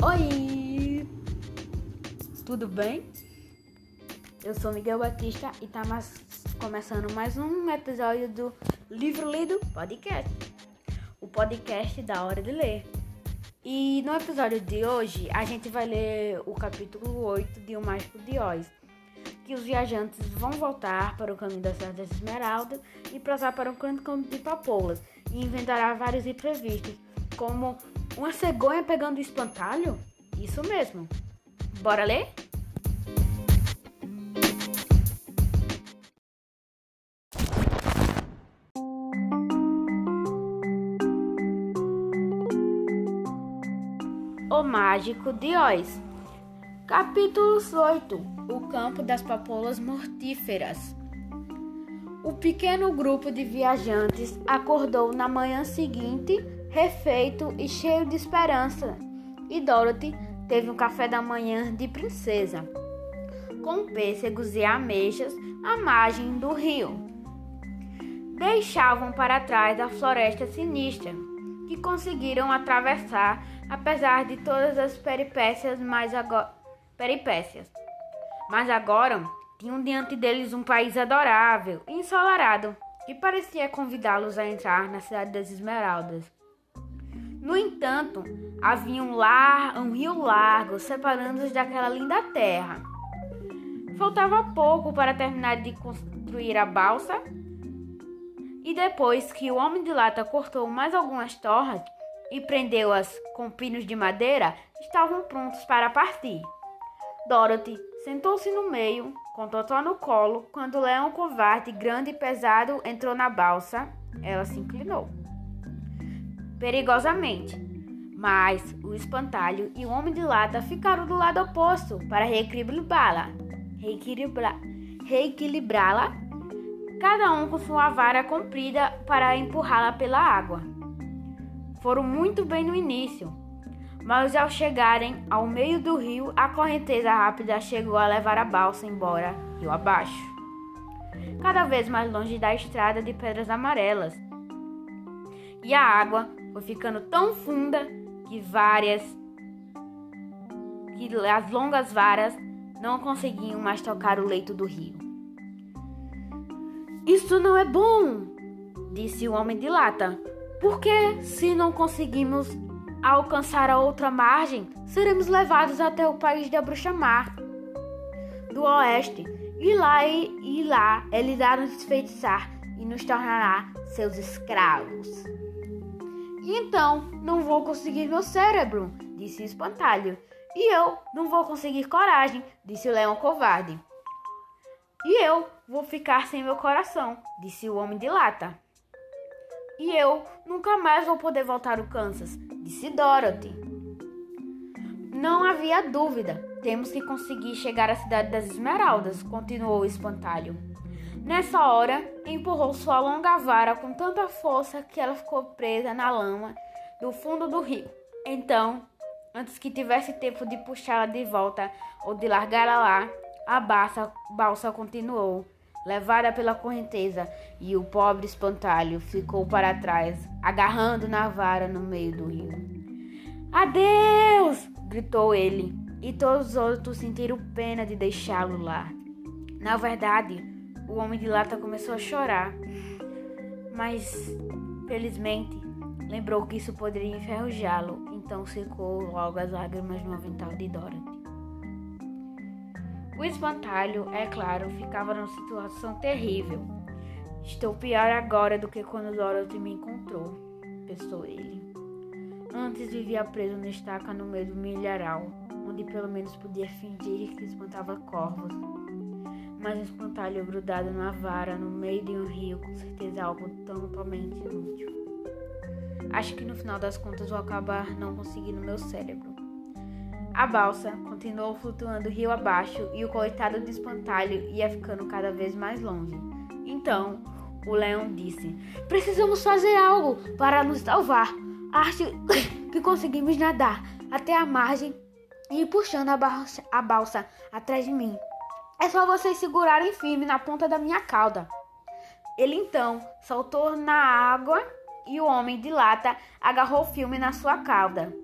Oi! Tudo bem? Eu sou Miguel Batista e tá mais, começando mais um episódio do Livro Lido Podcast. O podcast da hora de ler. E no episódio de hoje a gente vai ler o capítulo 8 de O Mágico de Oz. Que os viajantes vão voltar para o caminho das Cidades Esmeralda e passar para o canto de Papoulas e inventará vários imprevistos, como uma cegonha pegando espantalho? Isso mesmo. Bora ler? O Mágico de Oz. Capítulo 8 O Campo das Papoulas Mortíferas. O pequeno grupo de viajantes acordou na manhã seguinte, refeito e cheio de esperança, e Dorothy teve um café da manhã de princesa, com pêssegos e ameixas à margem do rio. Deixavam para trás a floresta sinistra, que conseguiram atravessar apesar de todas as peripécias, mas agora, peripécias. Mas agora tinham diante deles um país adorável e ensolarado, que parecia convidá-los a entrar na cidade das Esmeraldas. No entanto, havia um, lar, um rio largo separando-os daquela linda terra. Faltava pouco para terminar de construir a balsa, e depois que o homem de lata cortou mais algumas torres, e prendeu-as com pinos de madeira, estavam prontos para partir. Dorothy sentou-se no meio, com Totó no colo, quando o leão covarde, grande e pesado, entrou na balsa. Ela se inclinou. Perigosamente. Mas o espantalho e o homem de lata ficaram do lado oposto para reequilibrá-la. Reequilibrá-la, cada um com sua vara comprida para empurrá-la pela água. Foram muito bem no início, mas ao chegarem ao meio do rio, a correnteza rápida chegou a levar a balsa embora rio abaixo, cada vez mais longe da estrada de pedras amarelas. E a água foi ficando tão funda que várias que as longas varas não conseguiam mais tocar o leito do rio. Isso não é bom, disse o homem de lata. Porque, se não conseguimos alcançar a outra margem, seremos levados até o país da bruxa mar do oeste, e lá e, e lá ele irá nos desfeitiçar e nos tornará seus escravos. Então não vou conseguir meu cérebro, disse o espantalho. E eu não vou conseguir coragem, disse o leão covarde. E eu vou ficar sem meu coração, disse o homem de lata. E eu nunca mais vou poder voltar ao Kansas, disse Dorothy. Não havia dúvida. Temos que conseguir chegar à cidade das Esmeraldas, continuou o espantalho. Nessa hora, empurrou sua longa vara com tanta força que ela ficou presa na lama do fundo do rio. Então, antes que tivesse tempo de puxá-la de volta ou de largá-la lá, a balsa, balsa continuou levada pela correnteza, e o pobre espantalho ficou para trás, agarrando na vara no meio do rio. Adeus! gritou ele, e todos os outros sentiram pena de deixá-lo lá. Na verdade, o homem de lata começou a chorar, mas, felizmente, lembrou que isso poderia enferrujá-lo, então secou logo as lágrimas no avental de Dorothy. O espantalho, é claro, ficava numa situação terrível. Estou pior agora do que quando Dorothy me encontrou, pensou ele. Antes vivia preso na estaca no meio do milharal, onde pelo menos podia fingir que espantava corvos. Mas um espantalho grudado na vara no meio de um rio, com certeza algo totalmente inútil. Acho que no final das contas vou acabar não conseguindo meu cérebro. A balsa continuou flutuando rio abaixo e o coitado do espantalho ia ficando cada vez mais longe. Então, o leão disse: Precisamos fazer algo para nos salvar. Acho que conseguimos nadar até a margem e ir puxando a balsa, a balsa atrás de mim. É só vocês segurarem firme na ponta da minha cauda. Ele então saltou na água e o homem de lata agarrou o filme na sua cauda.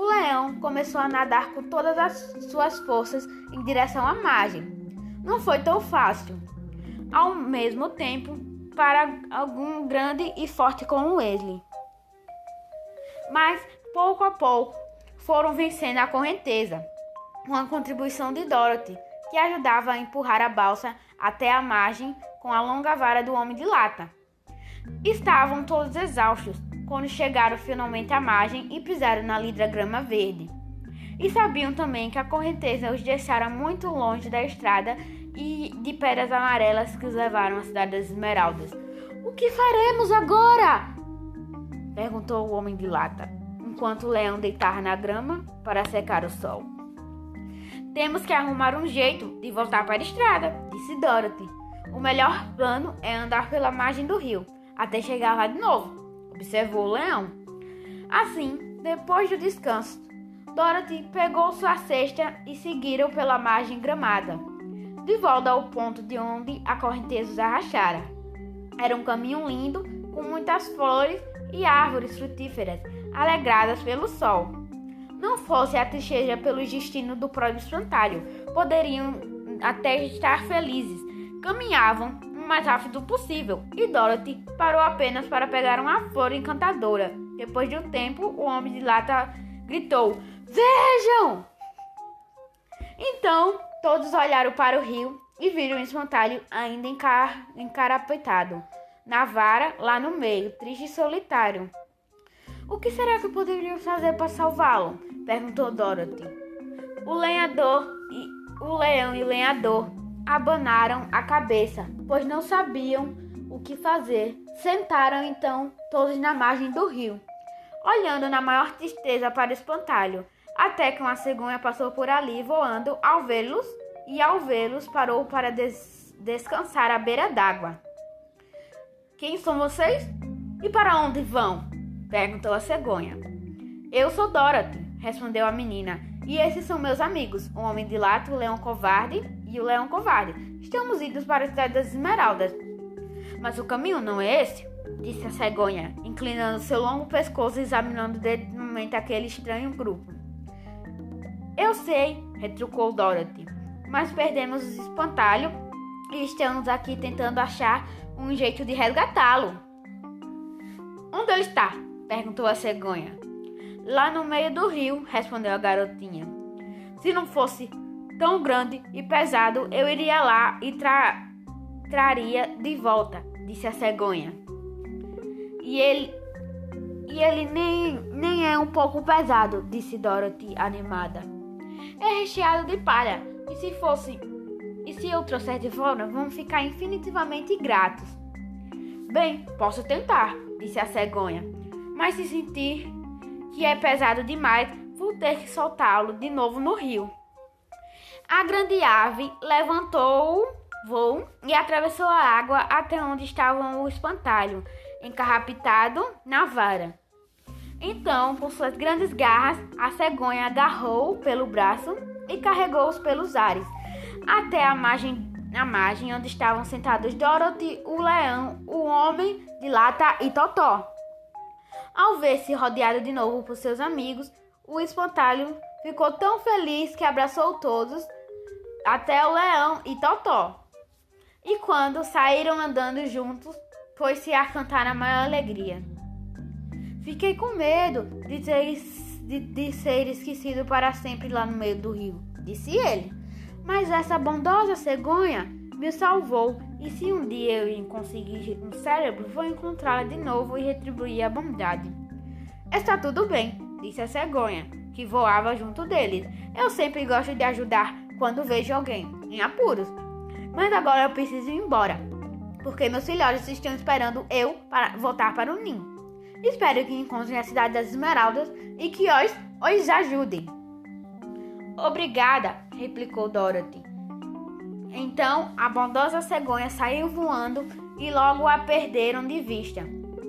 O leão começou a nadar com todas as suas forças em direção à margem. Não foi tão fácil. Ao mesmo tempo, para algum grande e forte como Wesley. Mas, pouco a pouco, foram vencendo a correnteza. Uma contribuição de Dorothy, que ajudava a empurrar a balsa até a margem com a longa vara do homem de lata. Estavam todos exaustos quando chegaram finalmente à margem e pisaram na lidra grama verde. E sabiam também que a correnteza os deixara muito longe da estrada e de pedras amarelas que os levaram à cidade das Esmeraldas. O que faremos agora? perguntou o homem de lata, enquanto o leão deitava na grama para secar o sol. Temos que arrumar um jeito de voltar para a estrada, disse Dorothy. O melhor plano é andar pela margem do rio até chegar lá de novo, observou o leão. Assim, depois do descanso, Dorothy pegou sua cesta e seguiram pela margem gramada, de volta ao ponto de onde a correnteza os arrastara. Era um caminho lindo, com muitas flores e árvores frutíferas, alegradas pelo sol. Não fosse a tristeza pelo destino do próprio espantalho, poderiam até estar felizes. Caminhavam mais rápido possível, e Dorothy parou apenas para pegar uma flor encantadora. Depois de um tempo, o homem de lata gritou: Vejam! Então, todos olharam para o rio e viram o espantalho ainda encar encarapetado na vara lá no meio, triste e solitário. O que será que poderiam fazer para salvá-lo? perguntou Dorothy. O lenhador e o leão e o lenhador abanaram a cabeça, pois não sabiam o que fazer. Sentaram então todos na margem do rio, olhando na maior tristeza para o espantalho, até que uma cegonha passou por ali voando ao vê-los e ao vê-los parou para des descansar à beira d'água. Quem são vocês? E para onde vão? perguntou a cegonha. Eu sou Dorothy, respondeu a menina, e esses são meus amigos, o homem de lata, o leão covarde e o leão covarde. Estamos indo para a cidade das Esmeraldas. Mas o caminho não é esse, disse a cegonha, inclinando seu longo pescoço e examinando detenidamente aquele estranho grupo. Eu sei, retrucou Dorothy, mas perdemos o espantalho e estamos aqui tentando achar um jeito de resgatá-lo. Onde ele está? perguntou a cegonha. Lá no meio do rio, respondeu a garotinha. Se não fosse tão grande e pesado, eu iria lá e tra traria de volta, disse a cegonha. E ele e ele nem, nem é um pouco pesado, disse Dorothy animada. É recheado de palha, e se fosse e se eu trouxer de volta, vamos ficar infinitivamente gratos. Bem, posso tentar, disse a cegonha. Mas se sentir que é pesado demais, vou ter que soltá-lo de novo no rio. A grande ave levantou voo e atravessou a água até onde estava o espantalho, encarrapitado na vara. Então, com suas grandes garras, a cegonha agarrou pelo braço e carregou-os pelos ares, até a margem, a margem onde estavam sentados Dorothy, o leão, o homem de lata e Totó. Ao ver-se rodeado de novo por seus amigos, o espantalho ficou tão feliz que abraçou todos até o leão e Totó. E quando saíram andando juntos, foi-se a cantar a maior alegria. Fiquei com medo de, ter, de, de ser esquecido para sempre lá no meio do rio, disse ele. Mas essa bondosa cegonha me salvou, e se um dia eu conseguir um cérebro, vou encontrá-la de novo e retribuir a bondade. Está tudo bem, disse a cegonha, que voava junto deles. Eu sempre gosto de ajudar quando vejo alguém em apuros. Mas agora eu preciso ir embora, porque meus filhotes estão esperando eu para voltar para o ninho. Espero que encontrem a cidade das Esmeraldas e que os, os ajudem. Obrigada, replicou Dorothy. Então a bondosa cegonha saiu voando e logo a perderam de vista.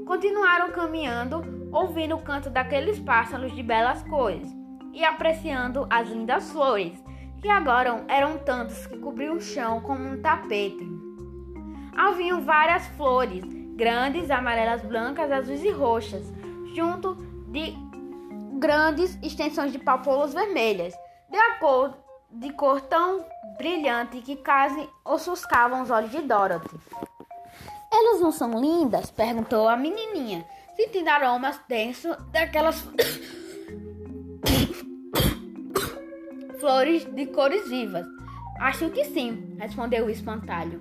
Continuaram caminhando, ouvindo o canto daqueles pássaros de belas cores e apreciando as lindas flores que agora eram tantos que cobriam o chão como um tapete. haviam várias flores, grandes, amarelas, brancas, azuis e roxas, junto de grandes extensões de papoulas vermelhas, de cor, de cor tão brilhante que quase ofuscavam os olhos de Dorothy. Elas não são lindas? perguntou a menininha, sentindo aromas densos daquelas flores de cores vivas. Acho que sim, respondeu o espantalho.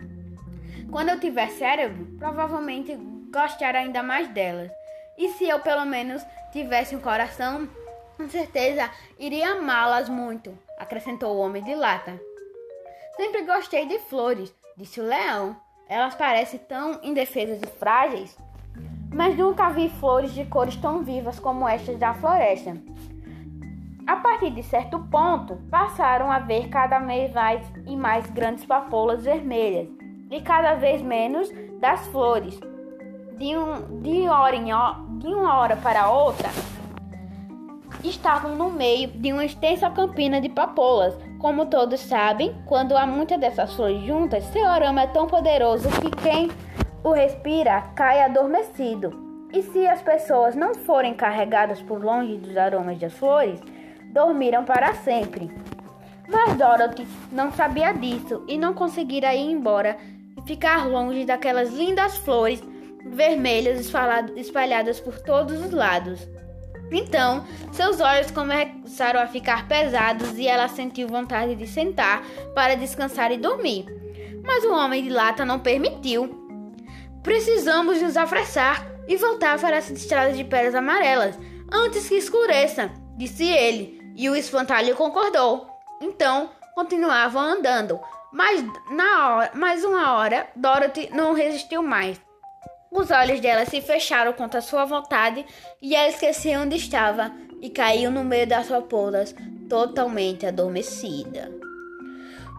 Quando eu tiver cérebro, provavelmente gostar ainda mais delas. E se eu pelo menos tivesse um coração, com certeza iria amá-las muito, acrescentou o homem de lata. Sempre gostei de flores, disse o leão. Elas parecem tão indefesas e frágeis, mas nunca vi flores de cores tão vivas como estas da floresta. A partir de certo ponto, passaram a ver cada vez mais e mais grandes papoulas vermelhas e cada vez menos das flores. De, um, de, hora em, de uma hora para outra, estavam no meio de uma extensa campina de papoulas. Como todos sabem, quando há muitas dessas flores juntas, seu aroma é tão poderoso que quem o respira cai adormecido. E se as pessoas não forem carregadas por longe dos aromas das flores, dormiram para sempre. Mas Dorothy não sabia disso e não conseguira ir embora e ficar longe daquelas lindas flores vermelhas espalhadas por todos os lados. Então, seus olhos começaram a ficar pesados e ela sentiu vontade de sentar para descansar e dormir. Mas o homem de lata não permitiu. Precisamos nos apressar e voltar para essa estrada de pedras amarelas antes que escureça, disse ele, e o espantalho concordou. Então continuavam andando, mas na hora, mais uma hora, Dorothy não resistiu mais. Os olhos dela se fecharam contra sua vontade e ela esqueceu onde estava e caiu no meio das papoulas, totalmente adormecida.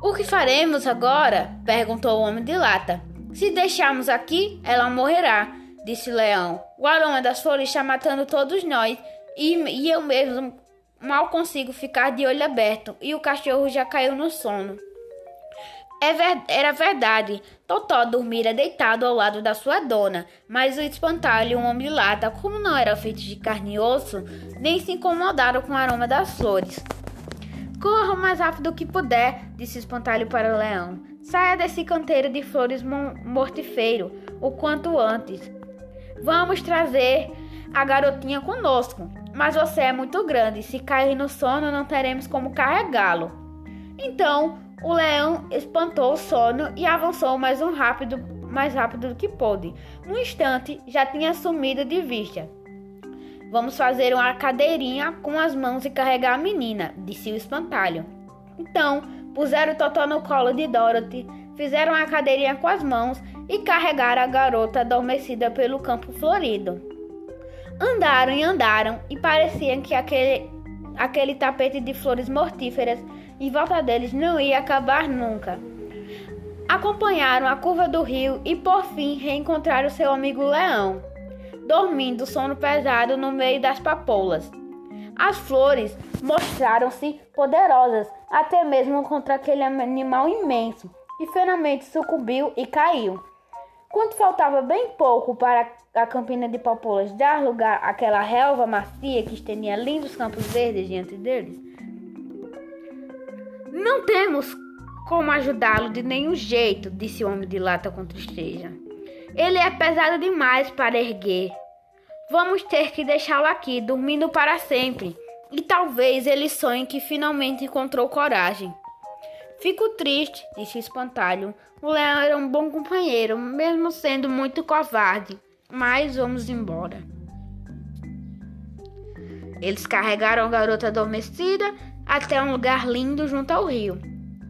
O que faremos agora? perguntou o homem de lata. Se deixarmos aqui, ela morrerá, disse o leão. O aroma das flores está matando todos nós e, e eu mesmo Mal consigo ficar de olho aberto e o cachorro já caiu no sono. É ver... Era verdade. Totó dormira deitado ao lado da sua dona, mas o espantalho e o homem lata, como não eram feitos de carne e osso, nem se incomodaram com o aroma das flores. Corra o mais rápido que puder, disse o espantalho para o leão. Saia desse canteiro de flores mortifeiro o quanto antes. Vamos trazer a garotinha conosco. Mas você é muito grande, se cair no sono não teremos como carregá-lo. Então, o leão espantou o sono e avançou mais um rápido, mais rápido do que pôde. Um instante já tinha sumido de vista. Vamos fazer uma cadeirinha com as mãos e carregar a menina, disse o espantalho. Então, puseram o Totó no colo de Dorothy, fizeram a cadeirinha com as mãos e carregaram a garota adormecida pelo campo florido. Andaram e andaram e parecia que aquele, aquele tapete de flores mortíferas em volta deles não ia acabar nunca. Acompanharam a curva do rio e por fim reencontraram seu amigo leão, dormindo sono pesado no meio das papoulas. As flores mostraram-se poderosas, até mesmo contra aquele animal imenso, que finalmente sucumbiu e caiu. Quando faltava bem pouco para a campina de Papoulas dar lugar àquela relva macia que estendia lindos campos verdes diante deles, não temos como ajudá-lo de nenhum jeito, disse o homem de lata com tristeza. Ele é pesado demais para erguer. Vamos ter que deixá-lo aqui, dormindo para sempre. E talvez ele sonhe que finalmente encontrou coragem. Fico triste, disse espantalho. O leão era um bom companheiro, mesmo sendo muito covarde. Mas vamos embora. Eles carregaram a garota adormecida até um lugar lindo junto ao rio,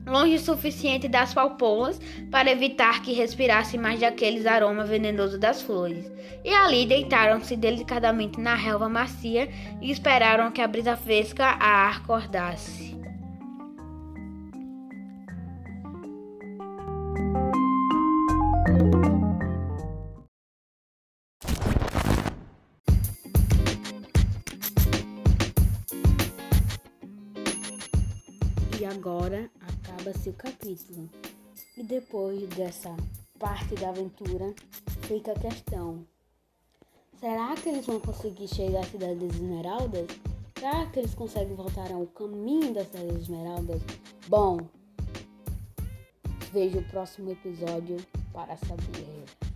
longe o suficiente das palpoulas para evitar que respirasse mais daqueles aromas venenosos das flores. E ali deitaram-se delicadamente na relva macia e esperaram que a brisa fresca a acordasse. E agora acaba-se o capítulo. E depois dessa parte da aventura, fica a questão: será que eles vão conseguir chegar à Cidade das Esmeraldas? Será que eles conseguem voltar ao caminho das Cidade das Esmeraldas? Bom, veja o próximo episódio para saber.